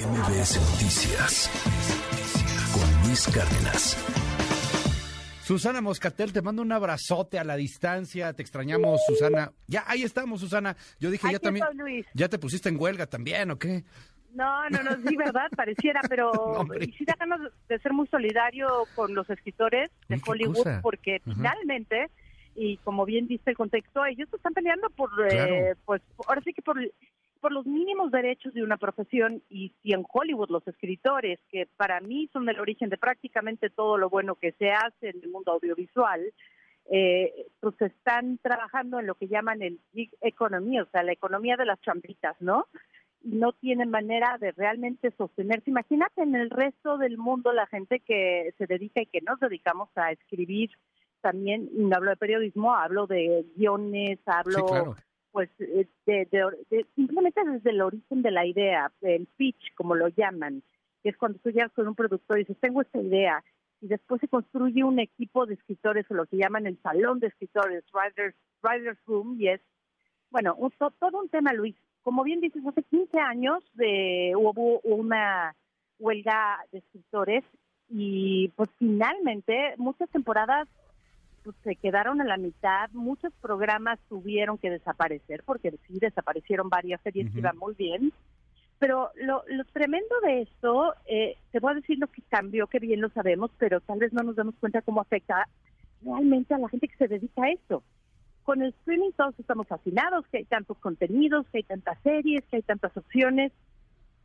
MBS Noticias con Luis Cárdenas. Susana Moscatel, te mando un abrazote a la distancia. Te extrañamos, Susana. Ya, ahí estamos, Susana. Yo dije, ya también. ¿Ya te pusiste en huelga también o qué? No, no, no, sí, verdad, pareciera, pero sí da ganas de ser muy solidario con los escritores de Hollywood, porque finalmente, y como bien dice el contexto, ellos están peleando por, eh, pues, ahora sí que por por los mínimos derechos de una profesión y si en Hollywood los escritores, que para mí son el origen de prácticamente todo lo bueno que se hace en el mundo audiovisual, eh, pues están trabajando en lo que llaman el gig economy, o sea, la economía de las chambritas, ¿no? no tienen manera de realmente sostenerse. Imagínate en el resto del mundo la gente que se dedica y que nos dedicamos a escribir también, no hablo de periodismo, hablo de guiones, hablo pues eh, de, simplemente desde el origen de la idea, el pitch, como lo llaman, que es cuando tú llegas con un productor y dices, tengo esta idea, y después se construye un equipo de escritores, o lo que llaman el salón de escritores, Writers, writers Room, y es, bueno, todo un tema, Luis. Como bien dices, hace 15 años de, hubo una huelga de escritores y pues finalmente muchas temporadas pues, se quedaron a la mitad, muchos programas tuvieron que desaparecer, porque sí desaparecieron varias series que iban muy bien. Pero lo, tremendo de esto, eh, te voy a decir lo que cambió, que bien lo sabemos, pero tal vez no nos damos cuenta cómo afecta realmente a la gente que se dedica a esto. Con el streaming todos estamos fascinados, que hay tantos contenidos, que hay tantas series, que hay tantas opciones,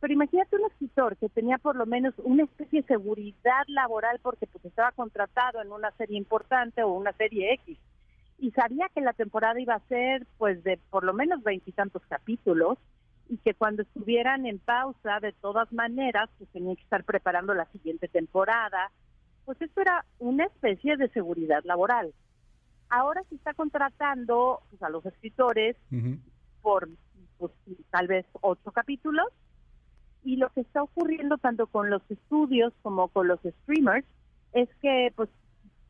pero imagínate un escritor que tenía por lo menos una especie de seguridad laboral porque pues estaba contratado en una serie importante o una serie X y sabía que la temporada iba a ser pues de por lo menos veintitantos capítulos y que cuando estuvieran en pausa de todas maneras pues tenía que estar preparando la siguiente temporada pues esto era una especie de seguridad laboral. Ahora se está contratando pues, a los escritores por pues, tal vez ocho capítulos y lo que está ocurriendo tanto con los estudios como con los streamers es que pues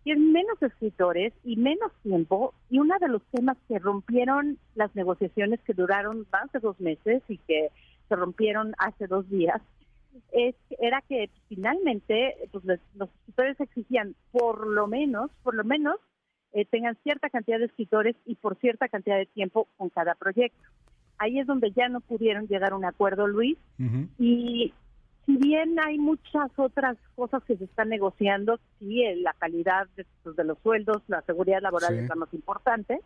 tienen menos escritores y menos tiempo y uno de los temas que rompieron las negociaciones que duraron más de dos meses y que se rompieron hace dos días es, era que finalmente pues, los, escritores exigían por lo menos, por lo menos eh, tengan cierta cantidad de escritores y por cierta cantidad de tiempo con cada proyecto ahí es donde ya no pudieron llegar a un acuerdo, Luis. Y si bien hay muchas otras cosas que se están negociando, sí, la calidad de, pues, los sueldos, la seguridad laboral es la más importante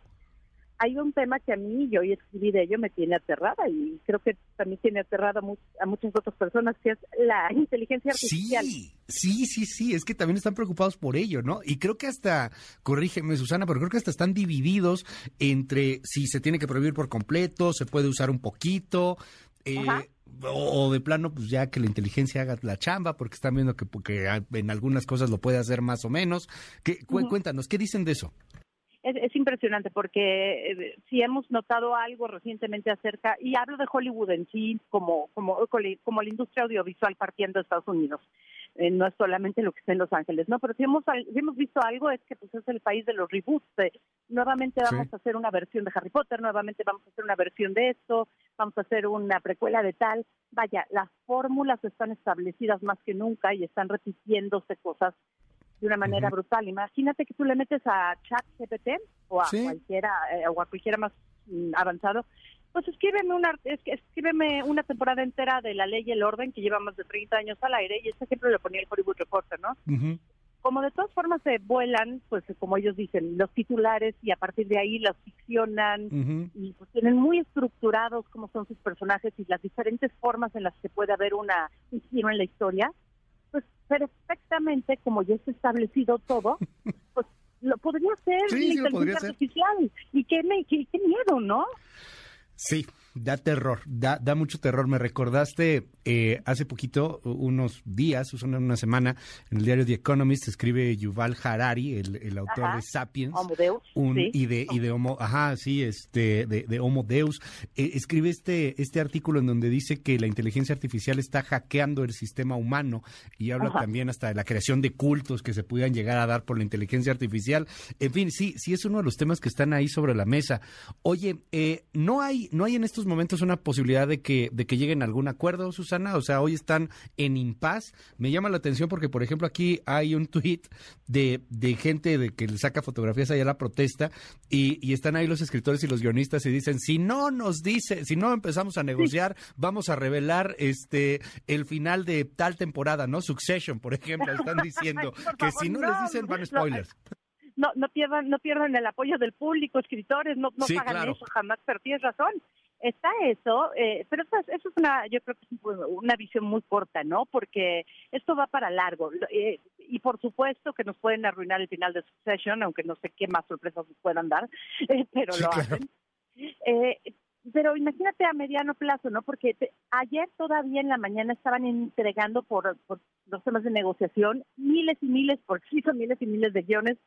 hay un tema que a mí, yo hoy escribí de ello, me tiene aterrada y creo que también tiene aterrada a, muchas otras personas, que es la inteligencia artificial. Sí, sí, sí, sí, es que también están preocupados por ello, ¿no? Y creo que hasta, corrígeme Susana, pero creo que hasta están divididos entre si se tiene que prohibir por completo, se puede usar un poquito, eh, o, de plano, pues ya que la inteligencia haga la chamba, porque están viendo que, porque en algunas cosas lo puede hacer más o menos. ¿Qué, Cuéntanos, ¿qué dicen de eso? Es, impresionante porque eh, si hemos notado algo recientemente acerca, y hablo de Hollywood en sí como, como, como la industria audiovisual partiendo de Estados Unidos. Eh, no es solamente lo que está en Los Ángeles, ¿no? Pero si hemos, hemos visto algo es que pues es el país de los reboots. nuevamente vamos a hacer una versión de Harry Potter, nuevamente vamos a hacer una versión de esto, vamos a hacer una precuela de tal. Vaya, las fórmulas están establecidas más que nunca y están repitiéndose cosas de una manera brutal. Imagínate que tú le metes a ChatGPT o a cualquiera eh, o a cualquiera más mm, avanzado, pues escríbeme una escríbeme una temporada entera de La Ley y el Orden que lleva más de 30 años al aire y este ejemplo lo ponía el Hollywood Reporter, ¿no? Como de todas formas se vuelan, pues como ellos dicen, los titulares y a partir de ahí los ficcionan y pues tienen muy estructurados cómo son sus personajes y las diferentes formas en las que puede haber una un giro en la historia pues perfectamente, como ya está establecido todo, pues lo podría ser sí, inteligencia artificial. Y qué, me, qué, qué miedo, ¿no? Sí, Da terror, da, da mucho terror. Me recordaste eh, hace poquito, unos días, una semana, en el diario The Economist escribe Yuval Harari, el, autor de Sapiens. Homo Deus. y de, y de Homo, ajá, sí, este, de, Homo Deus. Eh, escribe este, este artículo en donde dice que la inteligencia artificial está hackeando el sistema humano y habla también hasta de la creación de cultos que se pudieran llegar a dar por la inteligencia artificial. En fin, sí, sí es uno de los temas que están ahí sobre la mesa. Oye, eh, no hay, no hay en estos estos momentos una posibilidad de que, de que lleguen a algún acuerdo, Susana? O sea, hoy están en impas. Me llama la atención porque, por ejemplo, aquí hay un tuit de, de gente de que le saca fotografías allá a la protesta y, y, están ahí los escritores y los guionistas y dicen, si no nos dice, si no empezamos a negociar, vamos a revelar este el final de tal temporada, ¿no? Succession, por ejemplo, están diciendo que si no, les dicen van spoilers no, no pierdan, no pierdan el apoyo del público, escritores, no, no hagan eso jamás, pero tienes razón. Está eso, eh, pero eso, eso, es una, yo creo que es una visión muy corta, ¿no? Porque esto va para largo. Eh, y por supuesto que nos pueden arruinar el final de Succession, aunque no sé qué más sorpresas nos puedan dar, eh, pero lo hacen. pero imagínate a mediano plazo, ¿no? Porque ayer todavía en la mañana estaban entregando por, por los temas de negociación miles y miles, por sí son miles y miles de guiones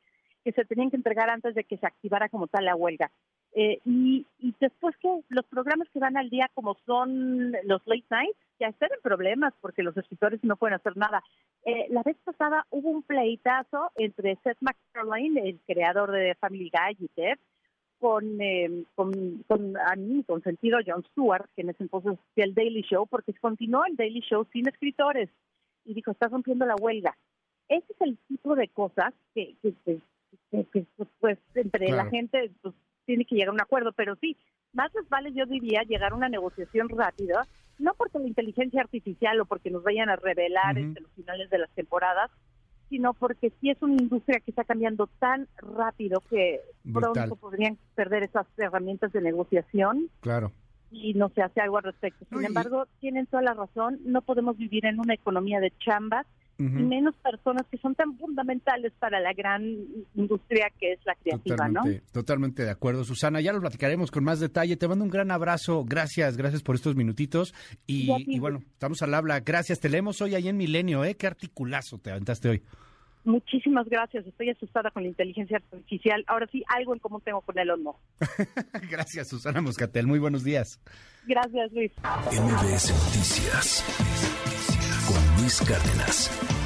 que se tenían que entregar antes de que se activara como tal la huelga. Eh, y, después que los programas que van al día como son los late nights, ya están en problemas porque los escritores no pueden hacer nada. Eh, la vez pasada hubo un pleitazo entre Seth MacFarlane, el creador de Family Guy y Ted, con, eh, con, con, a mí, con sentido Jon Stewart, que en ese entonces el Daily Show, porque continuó el Daily Show sin escritores. Y dijo, estás rompiendo la huelga. Ese es el tipo de cosas que, que, que, pues entre la gente pues, tiene que llegar a un acuerdo, pero sí, más les vale yo diría llegar a una negociación rápida, no porque la inteligencia artificial o porque nos vayan a revelar entre los finales de las temporadas, sino porque sí es una industria que está cambiando tan rápido que pronto podrían perder esas herramientas de negociación. Claro. Y no se hace algo al respecto. Sin embargo, tienen toda la razón, no podemos vivir en una economía de chambas y menos personas que son tan fundamentales para la gran industria que es la creativa, totalmente, ¿no? Totalmente de acuerdo, Susana. Ya lo platicaremos con más detalle. Te mando un gran abrazo. Gracias, gracias por estos minutitos. Y, bueno, estamos al habla. Gracias. Te leemos hoy ahí en Milenio, ¿eh? Qué articulazo te aventaste hoy. Muchísimas gracias. Estoy asustada con la inteligencia artificial. Ahora sí, algo en común tengo con el no. gracias, Susana Moscatel. Muy buenos días. Gracias, Luis. MBS Noticias Luis Cárdenas.